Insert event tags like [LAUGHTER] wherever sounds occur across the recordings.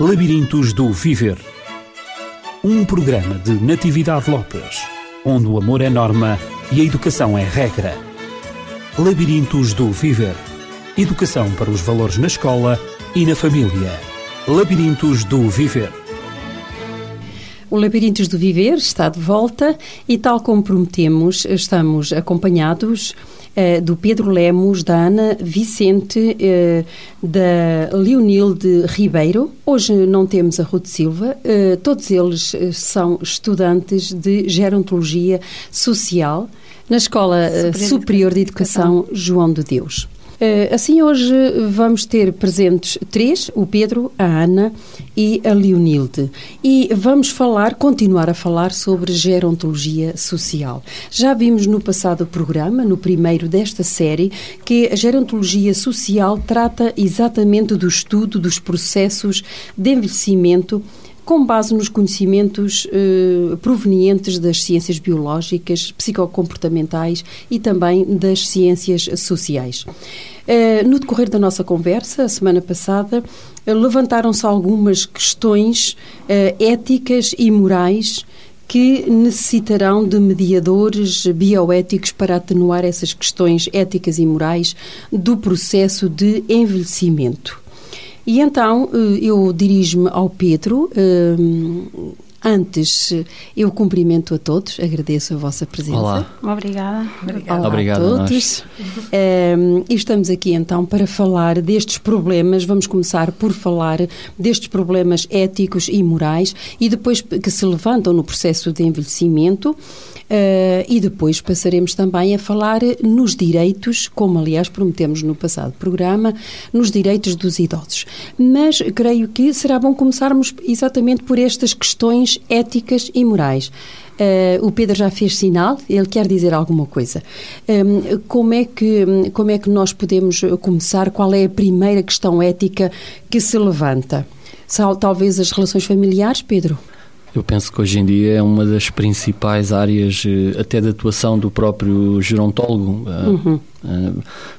Labirintos do Viver. Um programa de Natividade Lopes, onde o amor é norma e a educação é regra. Labirintos do Viver. Educação para os valores na escola e na família. Labirintos do Viver. O Labirintos do Viver está de volta e, tal como prometemos, estamos acompanhados uh, do Pedro Lemos, da Ana Vicente, uh, da Leonilde Ribeiro. Hoje não temos a Ruth Silva. Uh, todos eles são estudantes de Gerontologia Social na Escola Superior, Superior de Educação, Educação João de Deus. Eh, assim, hoje vamos ter presentes três: o Pedro, a Ana e a Leonilde. E vamos falar, continuar a falar sobre gerontologia social. Já vimos no passado programa, no primeiro desta série, que a gerontologia social trata exatamente do estudo dos processos de envelhecimento com base nos conhecimentos eh, provenientes das ciências biológicas, psicocomportamentais e também das ciências sociais. Eh, no decorrer da nossa conversa, a semana passada, eh, levantaram-se algumas questões eh, éticas e morais que necessitarão de mediadores bioéticos para atenuar essas questões éticas e morais do processo de envelhecimento. E então eh, eu dirijo-me ao Pedro. Eh, antes, eu cumprimento a todos, agradeço a vossa presença. Olá. Obrigada. Obrigada. Olá Obrigado a todos. Um, e estamos aqui então para falar destes problemas. Vamos começar por falar destes problemas éticos e morais e depois que se levantam no processo de envelhecimento Uh, e depois passaremos também a falar nos direitos, como aliás prometemos no passado programa, nos direitos dos idosos. Mas creio que será bom começarmos exatamente por estas questões éticas e morais. Uh, o Pedro já fez sinal, ele quer dizer alguma coisa. Um, como, é que, como é que nós podemos começar? Qual é a primeira questão ética que se levanta? Talvez as relações familiares, Pedro? Eu penso que hoje em dia é uma das principais áreas eh, até de atuação do próprio gerontólogo, eh, uhum. Eh,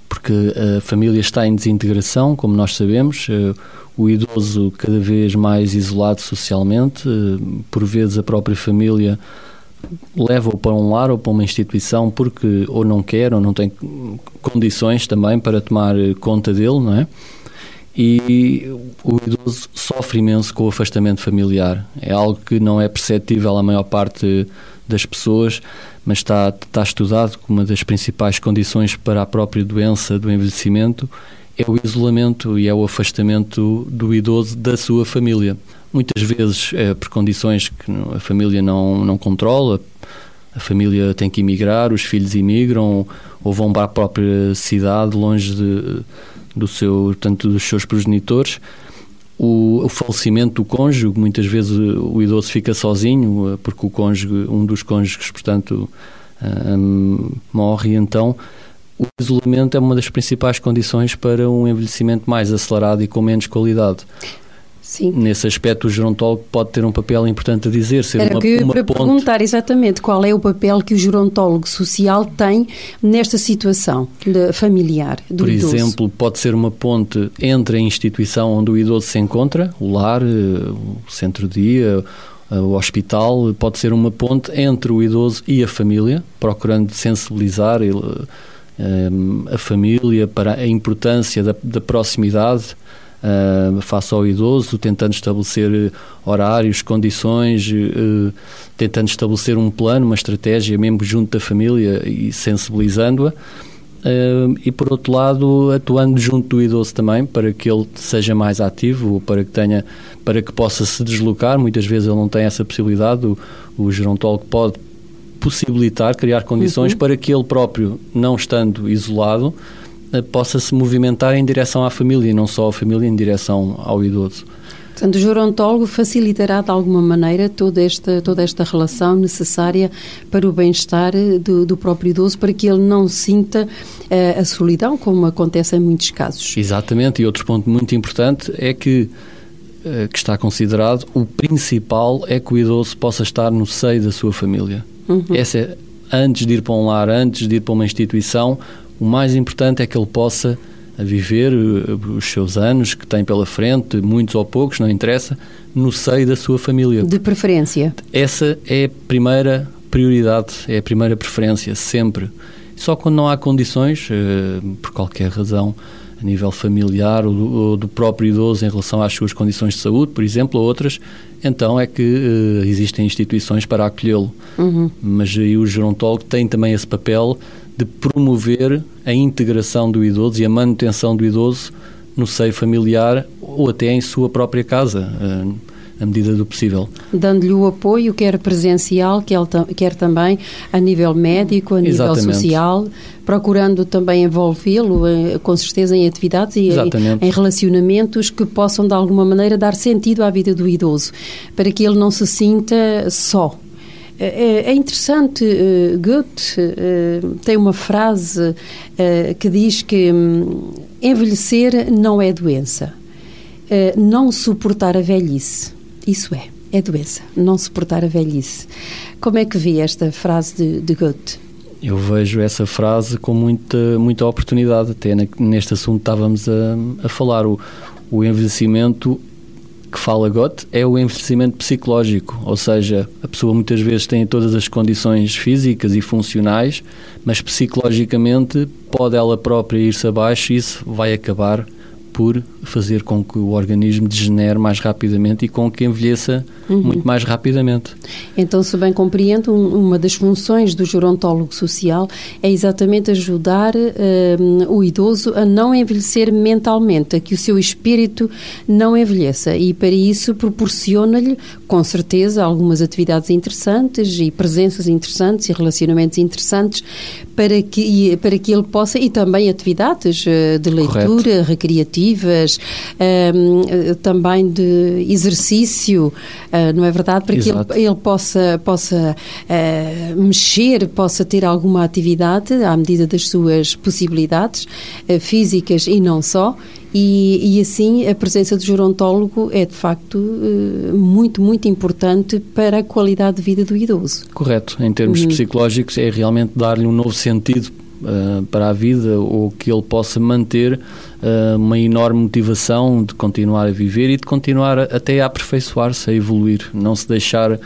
porque a família está em desintegração, como nós sabemos, o idoso cada vez mais isolado socialmente, por vezes a própria família leva-o para um lar ou para uma instituição porque ou não quer ou não tem condições também para tomar conta dele, não é? E o idoso sofre imenso com o afastamento familiar. É algo que não é perceptível à maior parte das pessoas, mas está, está estudado como uma das principais condições para a própria doença do envelhecimento é o isolamento e é o afastamento do idoso da sua família. Muitas vezes é por condições que a família não, não controla, a família tem que emigrar, os filhos imigram ou vão para a própria cidade, longe de do seu, tanto dos seus progenitores. O, o, falecimento do cônjuge, muitas vezes o idoso fica sozinho, eh, porque o cônjuge, um dos cônjuges, portanto, um, morre, então o isolamento é uma das principais condições para um envelhecimento mais acelerado e com menos qualidade. Sim. Nesse aspecto, o gerontólogo pode ter um papel importante a dizer, ser Era uma, que uma para ponte. perguntar exatamente qual é o papel que o gerontólogo social tem nesta situação familiar do Por idoso. exemplo, pode ser uma ponte entre a instituição onde o idoso se encontra, o lar, o centro-dia, eh, o hospital, pode ser uma ponte entre o idoso e a família, procurando sensibilizar eh, a família para a importância da, da proximidade uh, face ao idoso, tentando estabelecer eh, horários, condições, uh, tentando estabelecer um plano, uma estratégia mesmo junto da família e sensibilizando-a. Uh, e por outro lado atuando junto do idoso também para que ele seja mais ativo para que tenha para que possa se deslocar muitas vezes ele não tem essa possibilidade o, o gerontólogo pode possibilitar criar condições uhum. para que ele próprio não estando isolado possa se movimentar em direção à família e não só a família em direção ao idoso. Portanto, o gerontólogo facilitará de alguma maneira toda esta, toda esta relação necessária para o bem-estar eh, do, do, próprio idoso, para que ele não sinta uh, a solidão, como acontece em muitos casos. Exatamente, e outro ponto muito importante é que, uh, que está considerado, o principal é que o idoso possa estar no seio da sua família. Uhum. Essa é, antes de ir para um lar, antes de ir para uma instituição, o mais importante é que ele possa viver os seus anos que tem pela frente, muitos ou poucos, não interessa, no seio da sua família. De preferência. Essa é a primeira prioridade, é a primeira preferência, sempre. Só quando não há condições, por qualquer razão, a nível familiar ou do, ou do, próprio idoso em relação às suas condições de saúde, por exemplo, ou outras, então é que uh, existem instituições para acolhê-lo. Uhum. Mas aí o gerontólogo tem também esse papel de promover a integração do idoso e a manutenção do idoso no seio familiar ou até em sua própria casa. Uh, à medida do possível. Dando-lhe o apoio, quer presencial, quer, também a nível médico, a nível Exatamente. social, procurando também envolvê-lo, eh, com certeza, em atividades e em, em, relacionamentos que possam, de alguma maneira, dar sentido à vida do idoso, para que ele não se sinta só. É, é, é interessante, uh, Goethe uh, tem uma frase uh, que diz que um, envelhecer não é doença, não suportar a velhice isso é, é doença, não suportar a velhice. Como é que vê esta frase de, de Goethe? Eu vejo essa frase com muita, muita oportunidade, até neste assunto estávamos a, a falar. O, o envelhecimento que fala Goethe é o envelhecimento psicológico, ou seja, a pessoa muitas vezes tem todas as condições físicas e funcionais, mas psicologicamente pode ela própria ir-se abaixo e isso vai acabar por fazer com que o organismo degenere mais rapidamente e com que envelheça uhum. muito mais rapidamente. Então, se bem compreendo, uma das funções do gerontólogo social é exatamente ajudar uh, o idoso a não envelhecer mentalmente, a que o seu espírito não envelheça e para isso proporciona-lhe, com certeza, algumas atividades interessantes e presenças interessantes e relacionamentos interessantes para que, para que ele possa, e também atividades uh, de leitura, Correto. recreativas, uh, também de exercício, uh, não é verdade? Para Exato. que ele, ele, possa, possa mexer, possa ter alguma atividade à medida das suas possibilidades físicas e não só. E, e, assim a presença do gerontólogo é de facto muito, muito importante para a qualidade de vida do idoso. Correto. Em termos uhum. psicológicos, é realmente dar-lhe um novo sentido uh, para a vida ou que ele possa manter uh, uma enorme motivação de continuar a viver e de continuar a, até a aperfeiçoar-se, a evoluir, não se deixar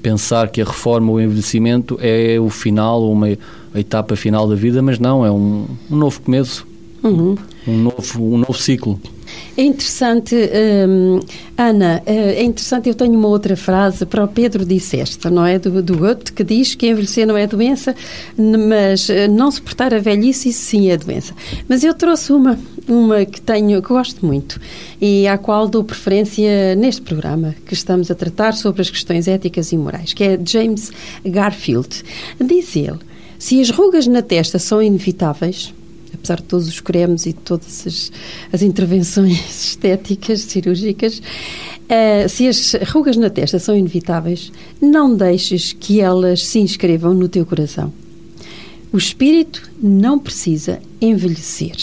pensar que a reforma ou o envelhecimento é o final ou uma etapa final da vida, mas não, é um, um novo começo, uhum. um, novo, um novo ciclo. É interessante, hum, Ana, eh, é interessante, eu tenho uma outra frase para o Pedro disse esta, não é? Do, do Goethe, que diz que envelhecer não é doença, mas eh, não suportar a velhice, isso sim é doença. Mas eu trouxe uma, uma que tenho, que gosto muito e à qual dou preferência neste programa que estamos a tratar sobre as questões éticas e morais, que é James Garfield. Diz ele, se as rugas na testa são inevitáveis, apesar de todos os cremes e de todas as, as intervenções [LAUGHS] estéticas, cirúrgicas, uh, se as rugas na testa são inevitáveis, não deixes que elas se inscrevam no teu coração. O espírito não precisa envelhecer.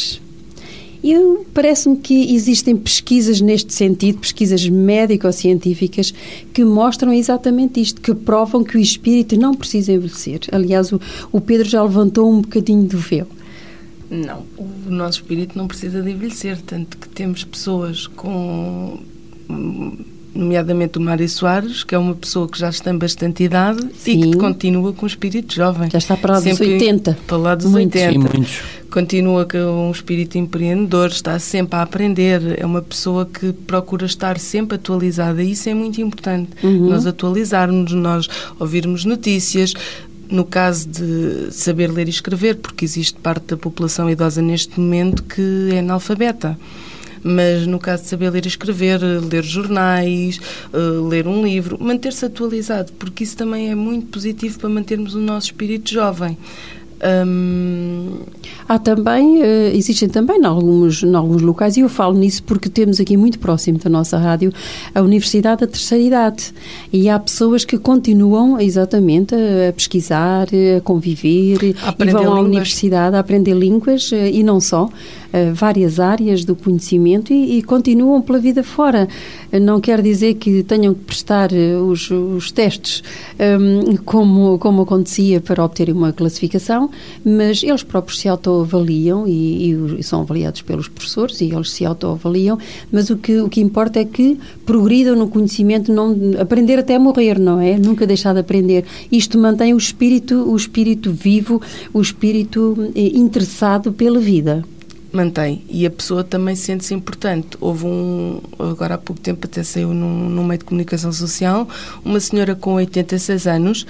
E parece-me que existem pesquisas neste sentido, pesquisas médico-científicas, que mostram exatamente isto, que provam que o espírito não precisa envelhecer. Aliás, o, o Pedro já levantou um bocadinho do véu. Não, o nosso espírito não precisa de envelhecer, tanto que temos pessoas com nomeadamente o Mário Soares, que é uma pessoa que já tem bastante idade Sim. e que continua com o espírito jovem. Já está para lá dos 80. Para lá dos muitos. 80. Sim, muitos. Continua com um espírito empreendedor, está sempre a aprender, é uma pessoa que procura estar sempre atualizada e isso é muito importante. Uhum. Nós atualizarmos, nós ouvirmos notícias, no caso de saber ler e escrever, porque existe parte da população idosa neste momento que é analfabeta. Mas no caso de saber ler e escrever, ler jornais, eh, ler um livro, manter-se atualizado, porque isso também é muito positivo para mantermos o nosso espírito jovem. Hum... Há também, uh, existem também em alguns, em alguns locais, e eu falo nisso porque temos aqui muito próximo da nossa rádio a Universidade da Terceira Idade. E há pessoas que continuam exatamente a pesquisar, a conviver, a e vão à universidade a aprender línguas uh, e não só. Várias áreas do conhecimento e, e, continuam pela vida fora. Não quer dizer que tenham que prestar os, os testes um, como, como acontecia para obter uma classificação, mas eles próprios se autoavaliam e, e são avaliados pelos professores e eles se autoavaliam, mas o que, o que importa é que progridam no conhecimento, não aprender até morrer, não é? Nunca deixar de aprender. Isto mantém o espírito, o espírito vivo, o espírito eh, interessado pela vida mantém e a pessoa também sente-se importante. Houve um, agora há pouco tempo até saiu num, num meio de comunicação social, uma senhora com 86 anos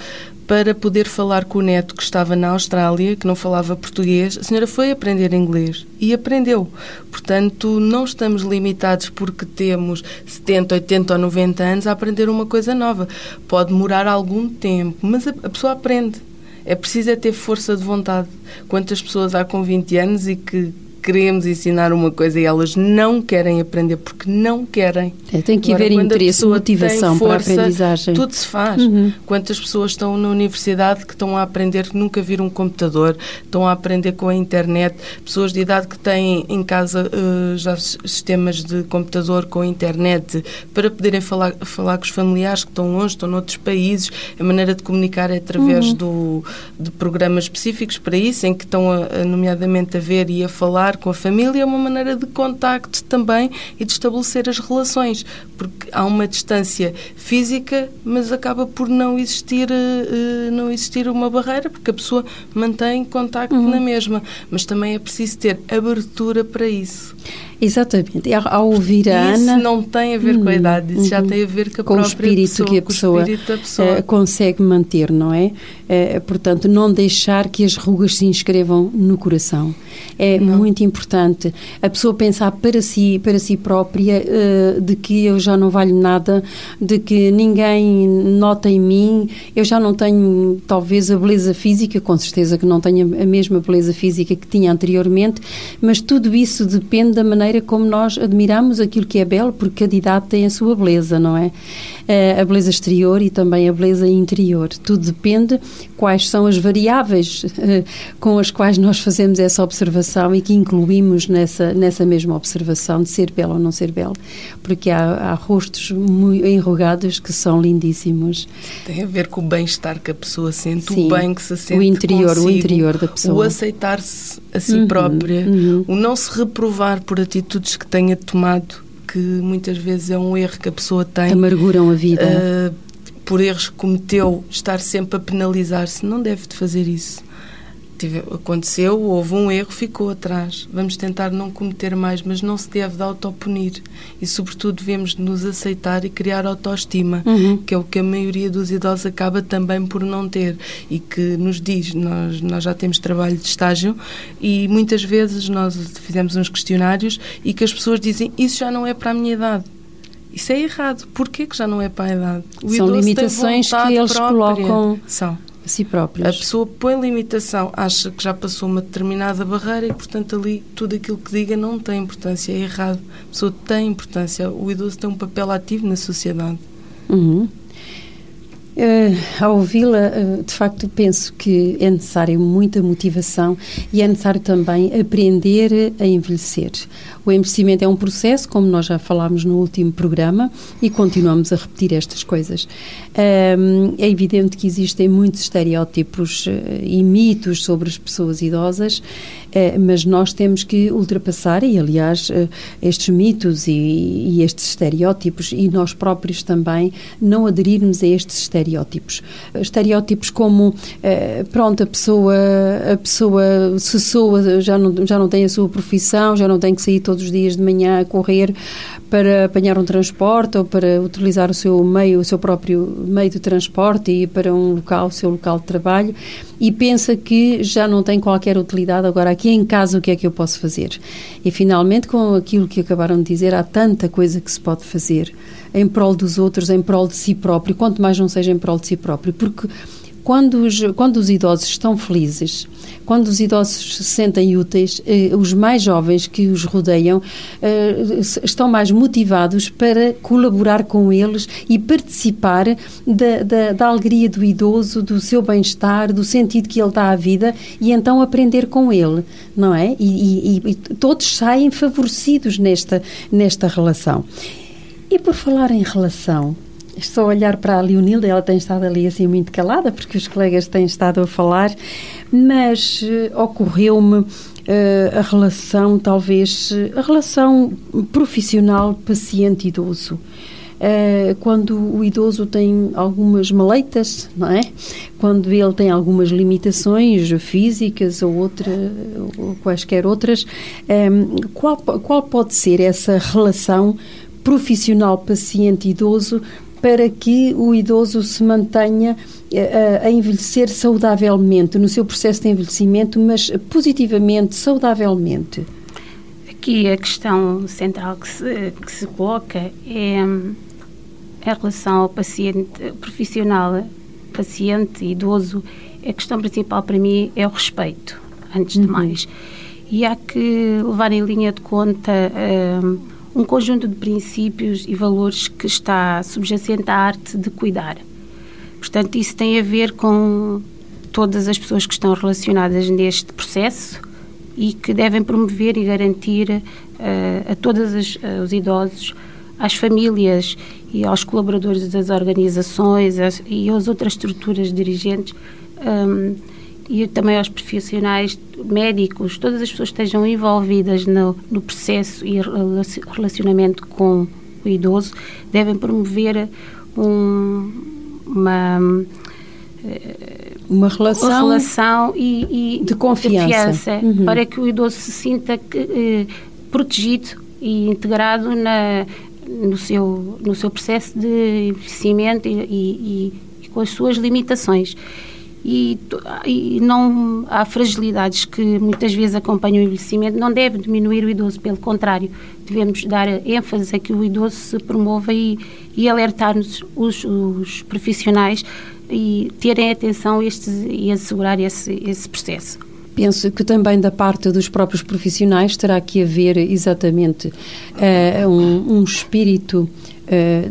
para poder falar com o neto que estava na Austrália, que não falava português, a senhora foi aprender inglês e aprendeu. Portanto, não estamos limitados porque temos 70, 80 ou 90 anos a aprender uma coisa nova. Pode demorar algum tempo, mas a, a pessoa aprende. É preciso é ter força de vontade. Quantas pessoas há com 20 anos e que queremos ensinar uma coisa e elas não querem aprender porque não querem. É, tem que Agora, haver interesse, motivação força, para a aprendizagem. Tudo se faz. Uhum. Quantas pessoas estão na universidade que estão a aprender que nunca viram um computador, estão a aprender com a internet, pessoas de idade que têm em casa uh, já sistemas de computador com a internet para poderem falar, falar com os familiares que estão longe, estão noutros países. A maneira de comunicar é através uhum. do, de programas específicos para isso, em que estão, a, nomeadamente, a ver e a falar com a família é uma maneira de contacto também e de estabelecer as relações, porque há uma distância física, mas acaba por não existir, uh, não existir uma barreira, porque a pessoa mantém contacto uhum. na mesma, mas também é preciso ter abertura para isso. Exatamente. Ao ouvir a isso Ana. Isso não tem a ver com a idade, isso já uhum. tem a ver com a com própria o espírito pessoa, que a pessoa, pessoa. Uh, consegue manter, não é? Uh, portanto, não deixar que as rugas se inscrevam no coração. É não. muito importante. A pessoa pensar para si, para si própria, uh, de que eu já não valho nada, de que ninguém nota em mim, eu já não tenho talvez a beleza física, com certeza que não tenho a mesma beleza física que tinha anteriormente, mas tudo isso depende da maneira maneira como nós admiramos aquilo que é belo, porque cada idade tem a sua beleza, não é? Eh, a beleza exterior e também a beleza interior. Tudo depende quais são as variáveis eh, com as quais nós fazemos essa observação e que incluímos nessa, nessa mesma observação de ser belo ou não ser belo, porque há, há rostos enrugados que são lindíssimos. Tem a ver com o bem-estar que a pessoa sente, Sim, o bem que se sente o interior, consigo, o interior da pessoa. O aceitar-se a si uhum, própria, uhum. o não se reprovar por atitudes que tenha tomado, que muitas vezes é um erro que a pessoa tem. Amarguram a vida. Uh, por erros que cometeu, estar sempre a penalizar-se. Não deve de fazer isso tive, aconteceu, houve um erro, ficou atrás. Vamos tentar não cometer mais, mas não se deve de autopunir. E, sobretudo, devemos nos aceitar e criar autoestima, uhum. que é o que a maioria dos idosos acaba também por não ter. E que nos diz, nós, nós já temos trabalho de estágio e muitas vezes nós fizemos uns questionários e que as pessoas dizem isso já não é para a minha idade. Isso é errado. Porquê que já não é para a idade? O São limitações que eles própria. colocam. São a si próprios. A pessoa põe limitação, acha que já passou uma determinada barreira e, portanto, ali tudo aquilo que diga não tem importância, é errado. A pessoa tem importância, o idoso tem um papel ativo na sociedade. Uhum. Uh, ao ouvi-la, uh, de facto, penso que é necessário muita motivação e é necessário também aprender a envelhecer. O envelhecimento é um processo, como nós já falámos no último programa, e continuamos a repetir estas coisas. Uh, é evidente que existem muitos estereótipos e mitos sobre as pessoas idosas é, mas nós temos que ultrapassar, e aliás, eh, estes mitos e, e, estes estereótipos, e nós próprios também, não aderirmos a estes estereótipos. Estereótipos como, eh, pronto, a pessoa, a pessoa cessou, já não, já não tem a sua profissão, já não tem que sair todos os dias de manhã a correr para apanhar um transporte ou para utilizar o seu meio, o seu próprio meio de transporte e ir para um local, o seu local de trabalho, e pensa que já não tem qualquer utilidade agora aqui em casa o que é que eu posso fazer? E finalmente, com aquilo que acabaram de dizer, há tanta coisa que se pode fazer em prol dos outros, em prol de si próprio, quanto mais não seja em prol de si próprio, porque quando os, quando os idosos estão felizes, quando os idosos se sentem úteis, eh, os mais jovens que os rodeiam eh, estão mais motivados para colaborar com eles e participar da, da, da alegria do idoso, do seu bem-estar, do sentido que ele dá à vida e então aprender com ele, não é? E, e, e todos saem favorecidos nesta, nesta relação. E por falar em relação, Estou a olhar para a Leonilda, ela tem estado ali assim muito calada, porque os colegas têm estado a falar, mas uh, ocorreu-me uh, a relação, talvez, a relação profissional paciente-idoso. Uh, quando o idoso tem algumas maleitas, não é? Quando ele tem algumas limitações físicas ou, outra, ou quaisquer outras, um, qual, qual pode ser essa relação profissional paciente-idoso para que o idoso se mantenha a, eh, a envelhecer saudavelmente, no seu processo de envelhecimento, mas positivamente, saudavelmente? Aqui a questão central que se, que se coloca é a relação ao paciente profissional, paciente, idoso. A questão principal para mim é o respeito, antes de uhum. mais. E há que levar em linha de conta. Uh, um conjunto de princípios e valores que está subjacente à arte de cuidar. Portanto, isso tem a ver com todas as pessoas que estão relacionadas neste processo e que devem promover e garantir uh, a todos uh, os idosos, às famílias e aos colaboradores das organizações e às outras estruturas dirigentes um, e também aos profissionais médicos, todas as pessoas que estejam envolvidas no, no processo e relacionamento com o idoso devem promover um, uma uma relação, uma relação e, e de confiança, de uhum. para que o idoso se sinta que, eh, protegido e integrado na, no, seu, no seu processo de envelhecimento e, e, e com as suas limitações e, e, não há fragilidades que muitas vezes acompanham o envelhecimento, não deve diminuir o idoso, pelo contrário, devemos dar ênfase a que o idoso se promova e, e alertar-nos os, os, profissionais e terem atenção estes, e assegurar esse, esse processo. Penso que também da parte dos próprios profissionais terá que haver exatamente uh, um, um espírito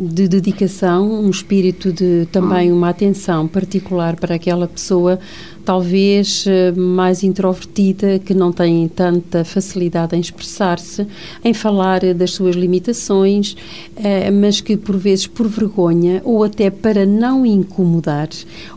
de dedicação, um espírito de também uma atenção particular para aquela pessoa talvez eh, mais introvertida, que não tem tanta facilidade em expressar-se, em falar das suas limitações, eh, mas que por vezes por vergonha ou até para não incomodar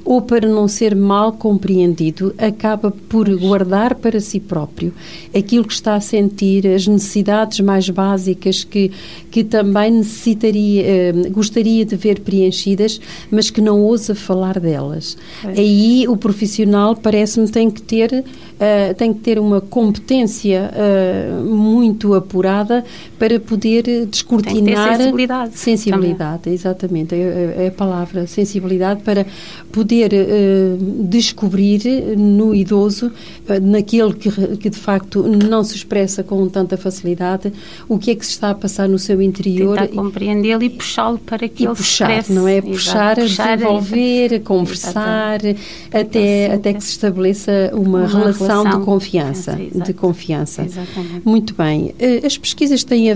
ou para não ser mal compreendido, acaba por guardar para si próprio aquilo que está a sentir, as necessidades mais básicas que, que também necessitaria, eh, gostaria de ver preenchidas, mas que não ousa falar delas. É. Aí o profissional profissional parece-me tem que ter uh, tem que ter uma competência uh, muito apurada para poder descortinar sensibilidade, sensibilidade exatamente. É, é, é, a palavra sensibilidade para poder uh, descobrir no idoso naquele que, que de facto não se expressa com tanta facilidade o que é que se está a passar no seu interior tentar compreendê-lo e puxá-lo para que e ele puxar, se expresse. não é? Puxar, puxar desenvolver, [LAUGHS] conversar, até, até que se estabeleça uma, uma relação, relação, de confiança. de confiança. Exatamente. Muito bem. Eh, as pesquisas têm eh,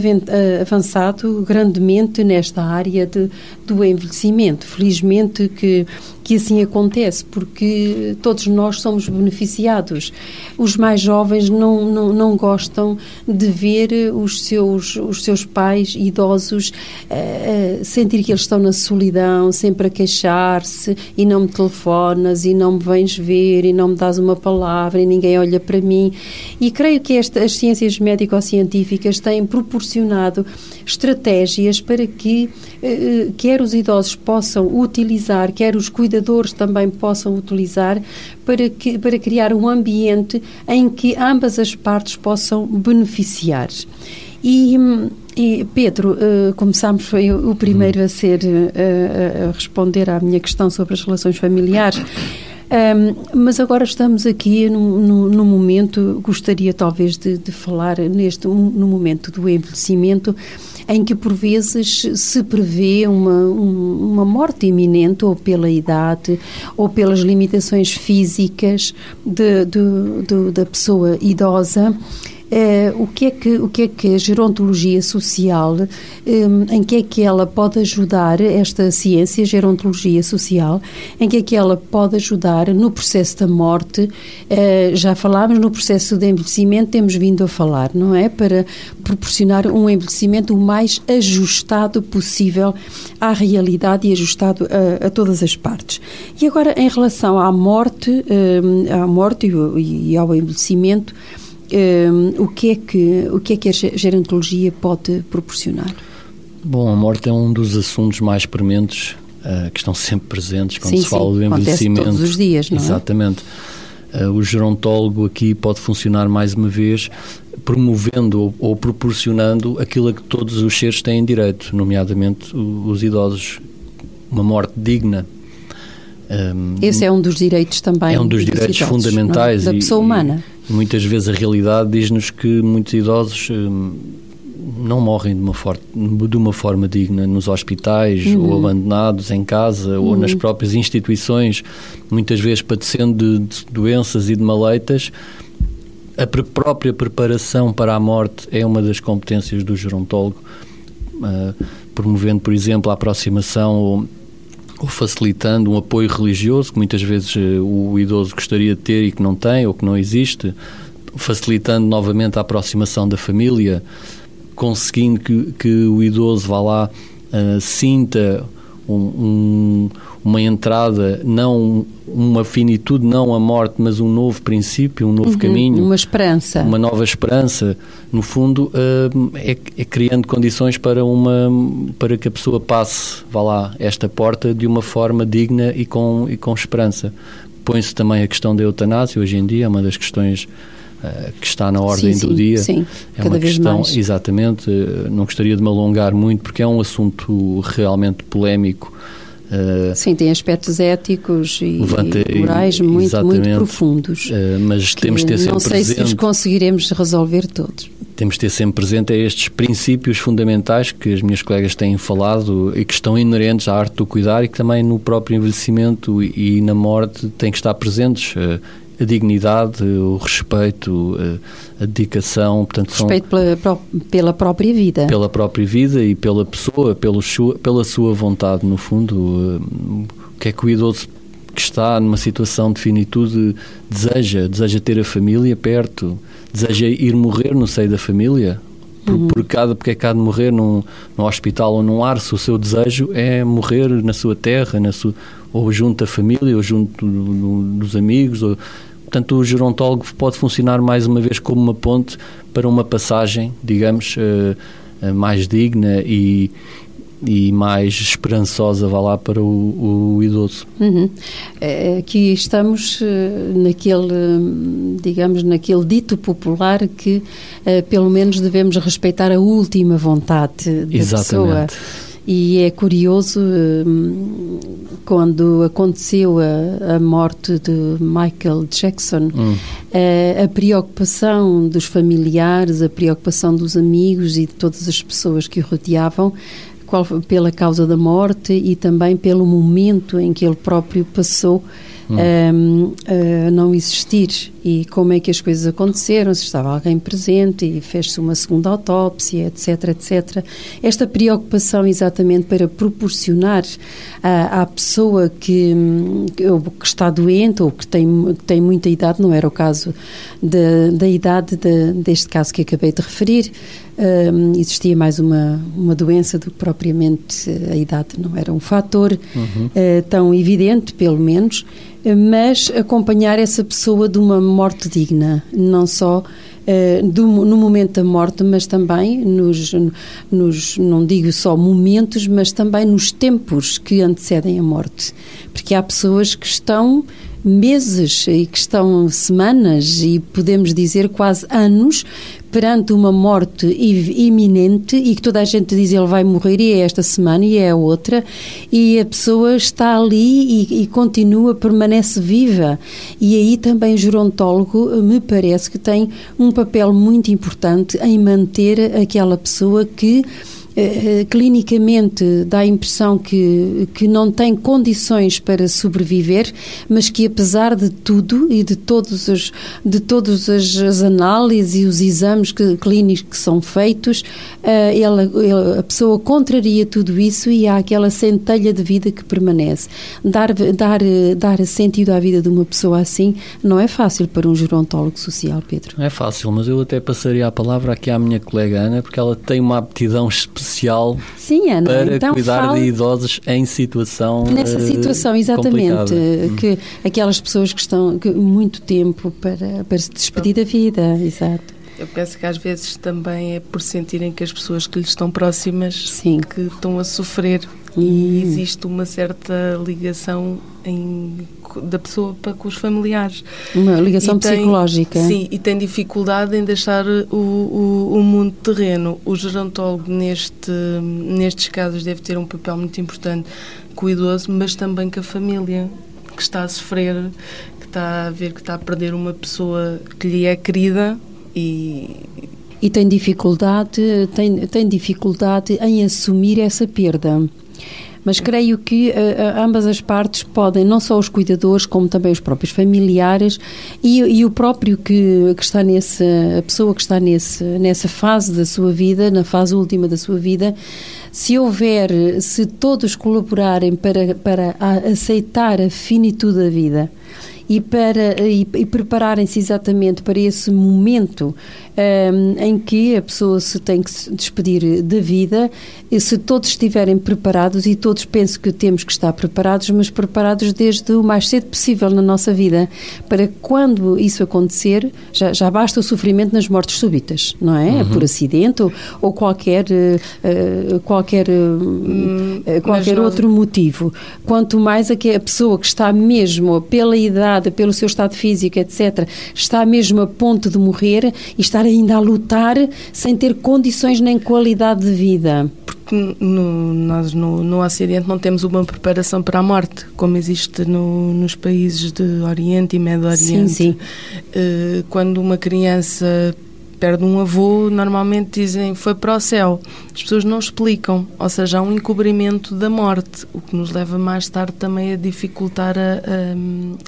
avançado grandemente nesta área de, do envelhecimento. Felizmente que que assim acontece, porque todos nós somos beneficiados. Os mais jovens não, não, não gostam de ver os seus, os seus pais idosos uh, sentir que eles estão na solidão, sempre a queixar-se e não me telefonas e não me vens ver e não me dás uma palavra e ninguém olha para mim. E creio que esta, as ciências médico-científicas têm proporcionado estratégias para que uh, quer os idosos possam utilizar, quer os cuidadores também possam utilizar para, que, para criar um ambiente em que ambas as partes possam beneficiar. E, e Pedro, uh, começámos, foi o primeiro a ser, uh, a responder à minha questão sobre as relações familiares. Um, mas agora estamos aqui no, no, momento, gostaria talvez de, de falar neste no momento do envelhecimento, em que por vezes se prevê uma, uma morte iminente ou pela idade ou pelas limitações físicas de, de, de da pessoa idosa o, que é que, o que é que a gerontologia social, um, em que é que ela pode ajudar, esta ciência, gerontologia social, em que é que ela pode ajudar no processo da morte? Uh, já falámos no processo de envelhecimento, temos vindo a falar, não é? Para proporcionar um envelhecimento o mais ajustado possível à realidade e ajustado a, a todas as partes. E agora, em relação à morte, um, à morte e ao envelhecimento, o, que é que, o que é que a gerontologia pode proporcionar? Bom, a morte é um dos assuntos mais prementes uh, que estão sempre presentes quando sim, se fala sim, do envelhecimento. todos os dias, não é? Exatamente. Uh, o gerontólogo aqui pode funcionar mais uma vez promovendo ou, ou, proporcionando aquilo a que todos os seres têm direito, nomeadamente os idosos. Uma morte digna. Um, Esse é um dos direitos também. É um dos, dos direitos idosos, é? fundamentais. Da pessoa humana. Muitas vezes a realidade diz-nos que muitos idosos hum, não morrem de uma, for de uma forma digna nos hospitais uhum. ou abandonados em casa uhum. ou nas uhum. próprias instituições, muitas vezes padecendo de, de doenças e de maleitas. A própria preparação para a morte é uma das competências do gerontólogo, uh, promovendo, por exemplo, a aproximação ou, ou facilitando um apoio religioso que muitas vezes uh, o idoso gostaria de ter e que não tem ou que não existe, facilitando novamente a aproximação da família, conseguindo que, que o idoso vá lá, uh, sinta um, um, uma entrada, não uma finitude, não a morte, mas um novo princípio, um novo uhum, caminho. Uma esperança. Uma nova esperança. No fundo, uh, é, é, criando condições para, uma, para que a pessoa passe, vá lá, esta porta de uma forma digna e com, e com esperança. Põe-se também a questão da eutanásia, hoje em dia, é uma das questões que está na ordem sim, do dia. Sim, é uma questão, mais. exatamente, uh, não gostaria de me alongar muito, porque é um assunto realmente polémico Uh, Sim, tem aspectos éticos e, levanta, e morais muito, muito profundos. Mas temos de ter sempre Não sei presente, se os conseguiremos resolver todos. Temos de ter sempre presente estes princípios fundamentais que as minhas colegas têm falado e que estão inerentes à arte do cuidar e que também no próprio envelhecimento e na morte têm que estar presentes. A dignidade, o respeito, a, dedicação. Portanto, respeito pela, pela própria vida. Pela própria vida e pela pessoa, pelo pela sua vontade, no fundo. O que é que o idoso que está numa situação de finitude deseja? Deseja ter a família perto? Deseja ir morrer no seio da família? Por, uhum. por cada, porque é que há de morrer num, num hospital ou num ar, se o seu desejo é morrer na sua terra, na sua, ou junto da família, ou junto do, do, dos amigos, ou, Portanto, o gerontólogo pode funcionar mais uma vez como uma ponte para uma passagem, digamos, eh, eh, mais digna e, e mais esperançosa, vá lá, para o, o idoso. Uhum. É, aqui estamos eh, naquele, digamos, naquele dito popular que pelo menos devemos respeitar a última vontade da Exatamente. pessoa. E é curioso, hum, quando aconteceu a, a morte de Michael Jackson, hum. a, eh, a preocupação dos familiares, a preocupação dos amigos e de todas as pessoas que o rodeavam qual, pela causa da morte e também pelo momento em que ele próprio passou hum. a não existir e como é que as coisas aconteceram, se estava alguém presente e fez-se uma segunda autópsia, etc, etc. Esta preocupação exatamente para proporcionar à, à pessoa que, que, está doente ou que tem, que tem muita idade, não era o caso de, da idade de, deste caso que acabei de referir, um, existia mais uma, uma doença do que propriamente a idade não era um fator uhum. uh, tão evidente, pelo menos, mas acompanhar essa pessoa de uma morte digna, não só uh, do, no momento da morte, mas também nos, nos, não digo só momentos, mas também nos tempos que antecedem a morte. Porque há pessoas que estão meses e que estão semanas e podemos dizer quase anos perante uma morte iminente e que toda a gente diz ele vai morrer e é esta semana e é a outra e a pessoa está ali e, e continua, permanece viva. E aí também o gerontólogo me parece que tem um papel muito importante em manter aquela pessoa que eh, clinicamente dá a impressão que, que não tem condições para sobreviver, mas que apesar de tudo e de todos os, de todas as, análises e os exames que, clínicos que são feitos, uh, ela, a pessoa contraria tudo isso e há aquela centelha de vida que permanece. Dar, dar, dar sentido à vida de uma pessoa assim não é fácil para um gerontólogo social, Pedro. Não é fácil, mas eu até passaria a palavra aqui à minha colega Ana, porque ela tem uma aptidão específica especial Sim, Ana, para então cuidar fala... de idosos em situação Nessa uh, situação, exatamente, complicada. que aquelas pessoas que estão que, muito tempo para, para se despedir da vida, exato. Eu penso que às vezes também é por sentirem que as pessoas que lhes estão próximas Sim. que estão a sofrer hum. e existe uma certa ligação em da pessoa para com os familiares. Uma ligação tem, psicológica. Sim, e tem dificuldade em deixar o, o, o, mundo terreno. O gerontólogo, neste, nestes casos, deve ter um papel muito importante com o idoso, mas também com a família que está a sofrer, que está a ver que está a perder uma pessoa que lhe é querida e. E tem dificuldade, tem, tem dificuldade em assumir essa perda. Mas creio que uh, ambas as partes podem, não só os cuidadores, como também os próprios familiares e, e o próprio que, que está nesse, a pessoa que está nesse, nessa fase da sua vida, na fase última da sua vida, se houver, se todos colaborarem para, para aceitar a finitude da vida e, para, e, e prepararem-se exatamente para esse momento um, em que a pessoa se tem que se despedir da vida, e se todos estiverem preparados, e todos penso que temos que estar preparados, mas preparados desde o mais cedo possível na nossa vida, para quando isso acontecer, já, já basta o sofrimento nas mortes súbitas, não é? Uhum. Por acidente ou, ou qualquer, uh, qualquer, hum, qualquer outro motivo. Quanto mais a que a pessoa que está mesmo pela idade, pelo seu estado físico, etc., está mesmo a ponto de morrer e estar ainda a lutar sem ter condições nem qualidade de vida. Porque no, nós no, no Ocidente não temos uma preparação para a morte, como existe no, nos países de Oriente e Médio Oriente. Sim, sim. Uh, quando uma criança perde um avô, normalmente dizem foi para o céu. As pessoas não explicam, ou seja, há um encobrimento da morte, o que nos leva mais tarde também a dificultar a,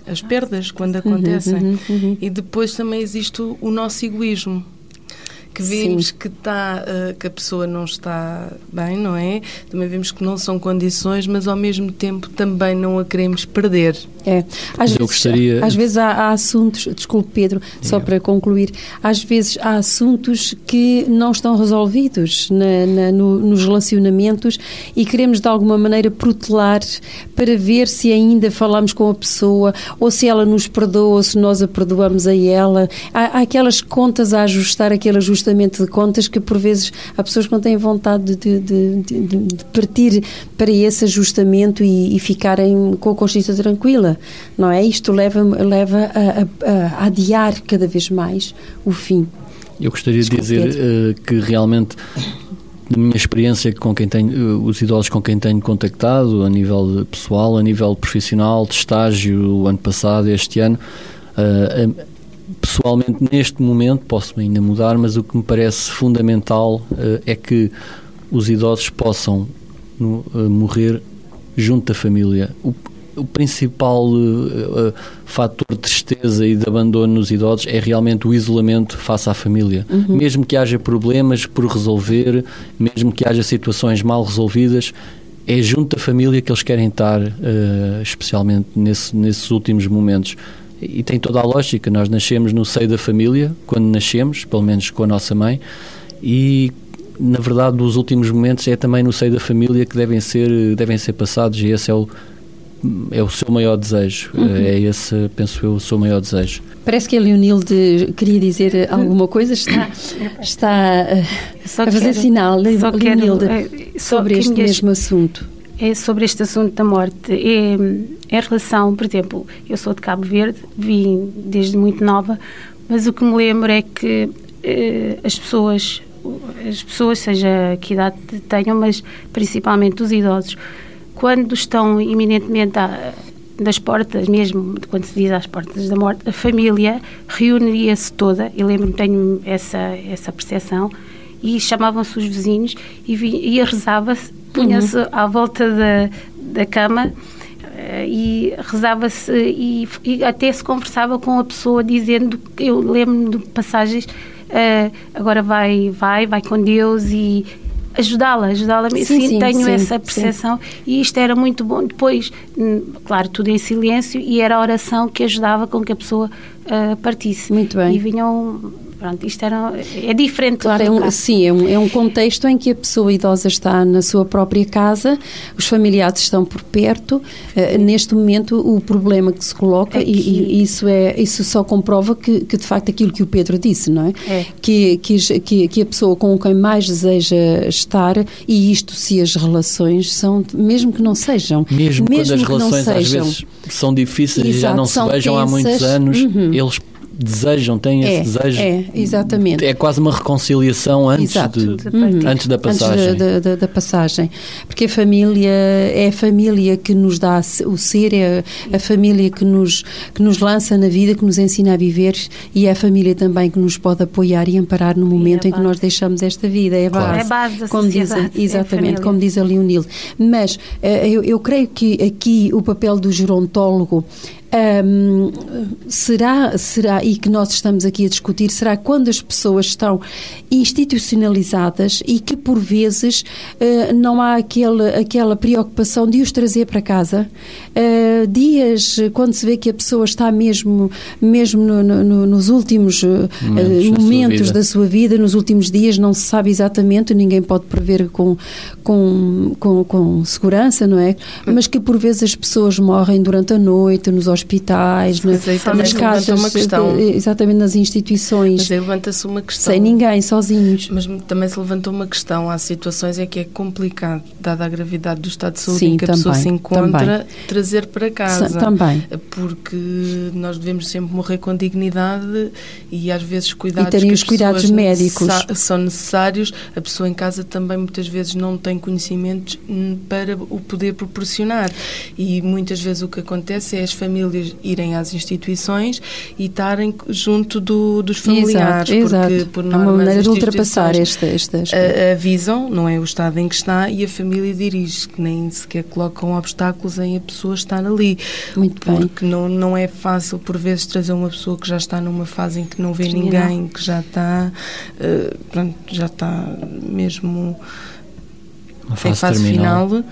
a, as perdas quando uhum, acontecem. Uhum, uhum, uhum. E depois também existe o, o nosso egoísmo que vemos que, tá, uh, que a pessoa não está bem, não é? Também vemos que não são condições, mas ao mesmo tempo também não a queremos perder. É. Às, vezes, gostaria... às vezes há, há, assuntos, desculpe Pedro, só para concluir, às vezes há assuntos que não estão resolvidos na, na, no, nos relacionamentos e queremos de alguma maneira protelar para ver se ainda falamos com a pessoa ou se ela nos perdoa ou se nós a perdoamos a ela. Há, há aquelas contas a ajustar, aquele ajustamento de contas que por vezes há pessoas que não têm vontade de, de, de, de partir para esse ajustamento e, e ficarem com a consciência tranquila não é? Isto leva, leva a, a, a adiar cada vez mais o fim. Eu gostaria Desculpe, de dizer uh, que realmente na minha experiência com quem tenho, eh, os idosos com quem tenho contactado, a nível pessoal, a nível profissional, de estágio, o ano passado, este ano, uh, pessoalmente neste momento, posso ainda mudar, mas o que me parece fundamental uh, é que os idosos possam no, morrer junto da família. O, o principal uh, fator de tristeza e de abandono nos idosos é realmente o isolamento face à família. Uhum. Mesmo que haja problemas por resolver, mesmo que haja situações mal resolvidas, é junto da família que eles querem estar, uh, especialmente nesse, nesses últimos momentos. E tem toda a lógica, nós nascemos no seio da família, quando nascemos, pelo menos com a nossa mãe, e na verdade os últimos momentos é também no seio da família que devem ser, devem ser passados e esse é o é o seu maior desejo. Uhum. É esse, penso eu, o seu maior desejo. Parece que a Leonilde queria dizer alguma coisa, está, está uh, a fazer quero, sinal, Leonilde, quero, uh, sobre este mesmo assunto. É sobre este assunto da morte. É, é relação, por exemplo, eu sou de Cabo Verde, vim desde muito nova, mas o que me lembro é que uh, as pessoas, as pessoas, seja que idade tenham, mas principalmente os idosos, quando estão iminentemente à, das portas, mesmo quando se diz às portas da morte, a família reuniria-se toda, e lembro-me, tenho essa, essa percepção, e chamavam-se os vizinhos e, e rezava-se, punha-se uhum. à volta da, da cama eh, e rezava-se e, e, até se conversava com a pessoa dizendo, eu lembro-me de passagens, uh, agora vai, vai, vai com Deus e ajudá-la, ajudá-la. Sim, sim, tenho sim, essa percepção e isto era muito bom. Depois, hum, claro, tudo em silêncio e era a oração que ajudava com que a pessoa uh, partisse. Muito bem. E vinham Pronto, isto era, é diferente. Claro, é um, sim, é um, é um contexto em que a pessoa idosa está na sua própria casa, os familiares estão por perto. Uh, neste momento, o problema que se coloca, é que... e, e, isso, é, isso só comprova que, que, de facto, aquilo que o Pedro disse, não é? é. Que, que, que a pessoa com quem mais deseja estar, e isto se as relações são, mesmo que não sejam. Mesmo, mesmo quando as relações às vezes são difíceis Exato, e já não se vejam tensas, há muitos anos, uhum. eles desejam, têm é, esse desejo. É, exatamente. É quase uma reconciliação antes, de, uhum. antes da passagem. Antes da, da, da, passagem. Porque a família é a família que nos dá o ser, é a família que nos, que nos lança na vida, que nos ensina a viver e é a família também que nos pode apoiar e amparar no momento é em que nós deixamos esta vida. É a base. Claro. É a base da como diz, é Exatamente, como diz a Leonil. Mas eh, eu, eu creio que aqui o papel do gerontólogo um, será, será, e que nós estamos aqui a discutir, será quando as pessoas estão institucionalizadas e que por vezes uh, não há aquele, aquela preocupação de os trazer para casa. Uh, dias, quando se vê que a pessoa está mesmo, mesmo no, no, nos últimos uh, momentos, momentos da, sua da, sua vida, nos últimos dias, não se sabe exatamente, ninguém pode prever com, com, com, com segurança, não é? Mas que por vezes as pessoas morrem durante a noite, nos hospitais hospitais, na, nas casas, uma questão. exatamente nas instituições. Mas aí levanta-se uma questão. Sem ninguém, sozinhos. Mas também se levantou uma questão. Há situações em que é complicado, dada a gravidade do estado de saúde Sim, em que a também, pessoa se encontra, também. trazer para casa. Também. Porque nós devemos sempre morrer com dignidade e às vezes cuidados e que os cuidados médicos são necessários. A pessoa em casa também muitas vezes não tem conhecimentos para o poder proporcionar. E muitas vezes o que acontece é as famílias famílias irem às instituições e estarem junto do, dos familiares. Exato, porque, exato. por norma, é uma maneira de ultrapassar esta, esta Avisam, não é o estado em que está, e a família dirige, que nem sequer colocam obstáculos em a pessoa estar ali. Muito porque bem. Porque não, não é fácil, por vezes, trazer uma pessoa que já está numa fase em que não vê ninguém, que já está, uh, pronto, já está mesmo em fase terminal. final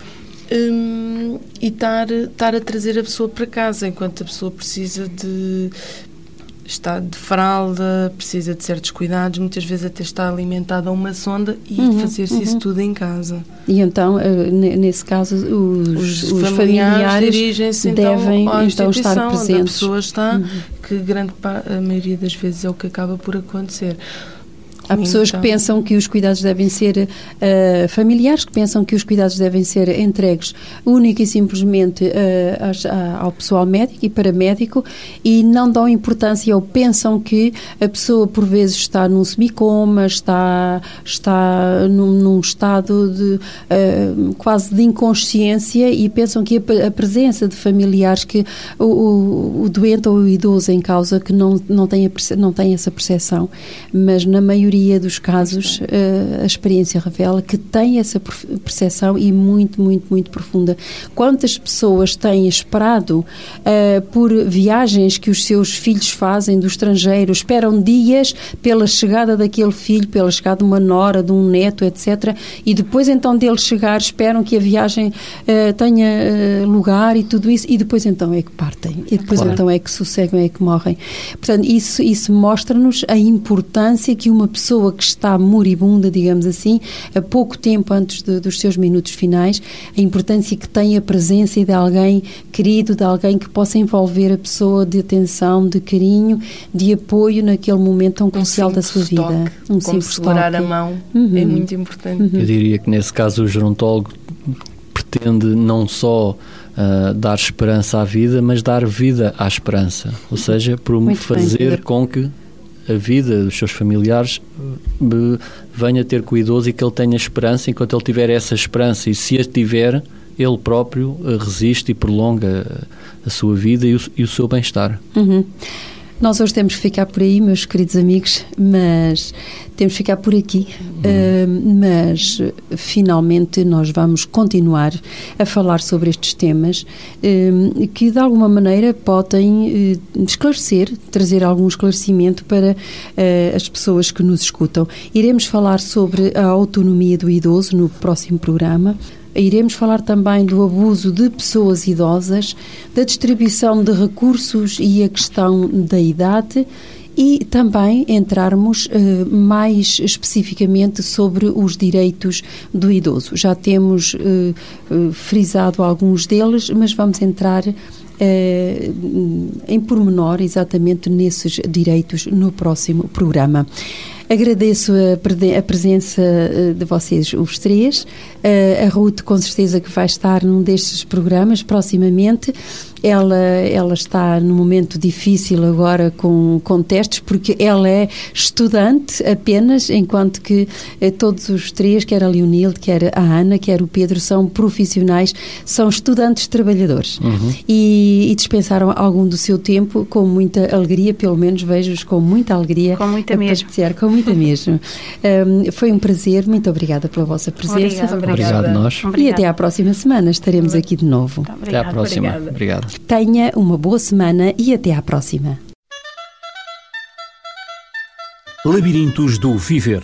um, e estar, estar a trazer a pessoa para casa, enquanto a pessoa precisa de estar de fralda, precisa de certos cuidados, muitas vezes até está alimentada a uma sonda e uhum, fazer-se uhum. isso tudo em casa. E então, eh, nesse caso, os, os, os familiares, dirigem-se então devem então, então estar presentes. A pessoa está, uhum. que grande a maioria das vezes é o que acaba por acontecer. Há pessoas então. que pensam que os cuidados devem ser uh, familiares, que pensam que os cuidados devem ser entregues única e simplesmente uh, ao pessoal médico e paramédico e não dão importância ou pensam que a pessoa por vezes está num semicoma, está, está num, num estado de uh, quase de inconsciência e pensam que a, a presença de familiares que o, o, o, doente ou o idoso em causa que não, não, tem, a, não tem essa percepção, mas na maioria maioria dos casos, uh, a experiência revela que tem essa percepção e muito, muito, muito profunda. Quantas pessoas têm esperado uh, por viagens que os seus filhos fazem do estrangeiro, esperam dias pela chegada daquele filho, pela chegada de uma nora, de um neto, etc. E depois então dele chegar, esperam que a viagem uh, tenha lugar e tudo isso, e depois então é que partem, e depois claro. então é que sossegam, é que morrem. Portanto, isso, isso mostra-nos a importância que uma pessoa pessoa que está moribunda, digamos assim, a pouco tempo antes de, dos seus minutos finais, a importância que tem a presença de alguém querido, de alguém que possa envolver a pessoa de atenção, de carinho, de apoio naquele momento tão crucial um da sua vida. Um como segurar a mão uhum. é muito importante. Uhum. Eu diria que nesse caso o gerontólogo pretende não só Uh, dar esperança à vida, mas dar vida à esperança. Ou seja, por fazer com que a vida dos seus familiares eh, venha ter com o idoso e que ele tenha esperança enquanto ele tiver essa esperança e se a tiver ele próprio eh, resiste e prolonga a sua vida e o, e o seu bem-estar. Uhum. Nós hoje temos que ficar por aí, meus queridos amigos, mas temos que ficar por aqui. Uhum. Uh, mas finalmente nós vamos continuar a falar sobre estes temas uh, que de alguma maneira podem uh, esclarecer, trazer algum esclarecimento para as pessoas que nos escutam. Iremos falar sobre a autonomia do idoso no próximo programa. Iremos falar também do abuso de pessoas idosas, da distribuição de recursos e a questão da idade e também entrarmos uh, mais especificamente sobre os direitos do idoso. Já temos uh, uh, frisado alguns deles, mas vamos entrar em pormenor exatamente nesses direitos no próximo programa. Agradeço a, a presença eh, de vocês, os três. Uh, a Ruth, com certeza, que vai estar num destes programas proximamente. Ela, ela está num momento difícil agora com, com testes, porque ela é estudante apenas, enquanto que eh, todos os três, quer a Leonilde, quer a Ana, quer o Pedro, são profissionais, são estudantes trabalhadores. Uhum. E, e, dispensaram algum do seu tempo com muita alegria, pelo menos vejo-os com muita alegria. Com muita mesmo. Com muita mesmo. [LAUGHS] Um, foi um prazer, muito obrigada pela vossa presença. Obrigado, obrigado nós. E até à próxima semana estaremos aqui de novo. Até à próxima. Obrigado. Tenha uma boa semana e até à próxima. Labirintos do Viver.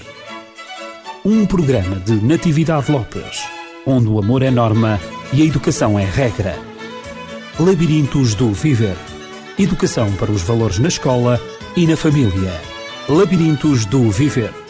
Um programa de Natividade Lopes, onde o amor é norma e a educação é regra. Labirintos do Viver. Educação para os valores na escola e na família. Labirintos do Viver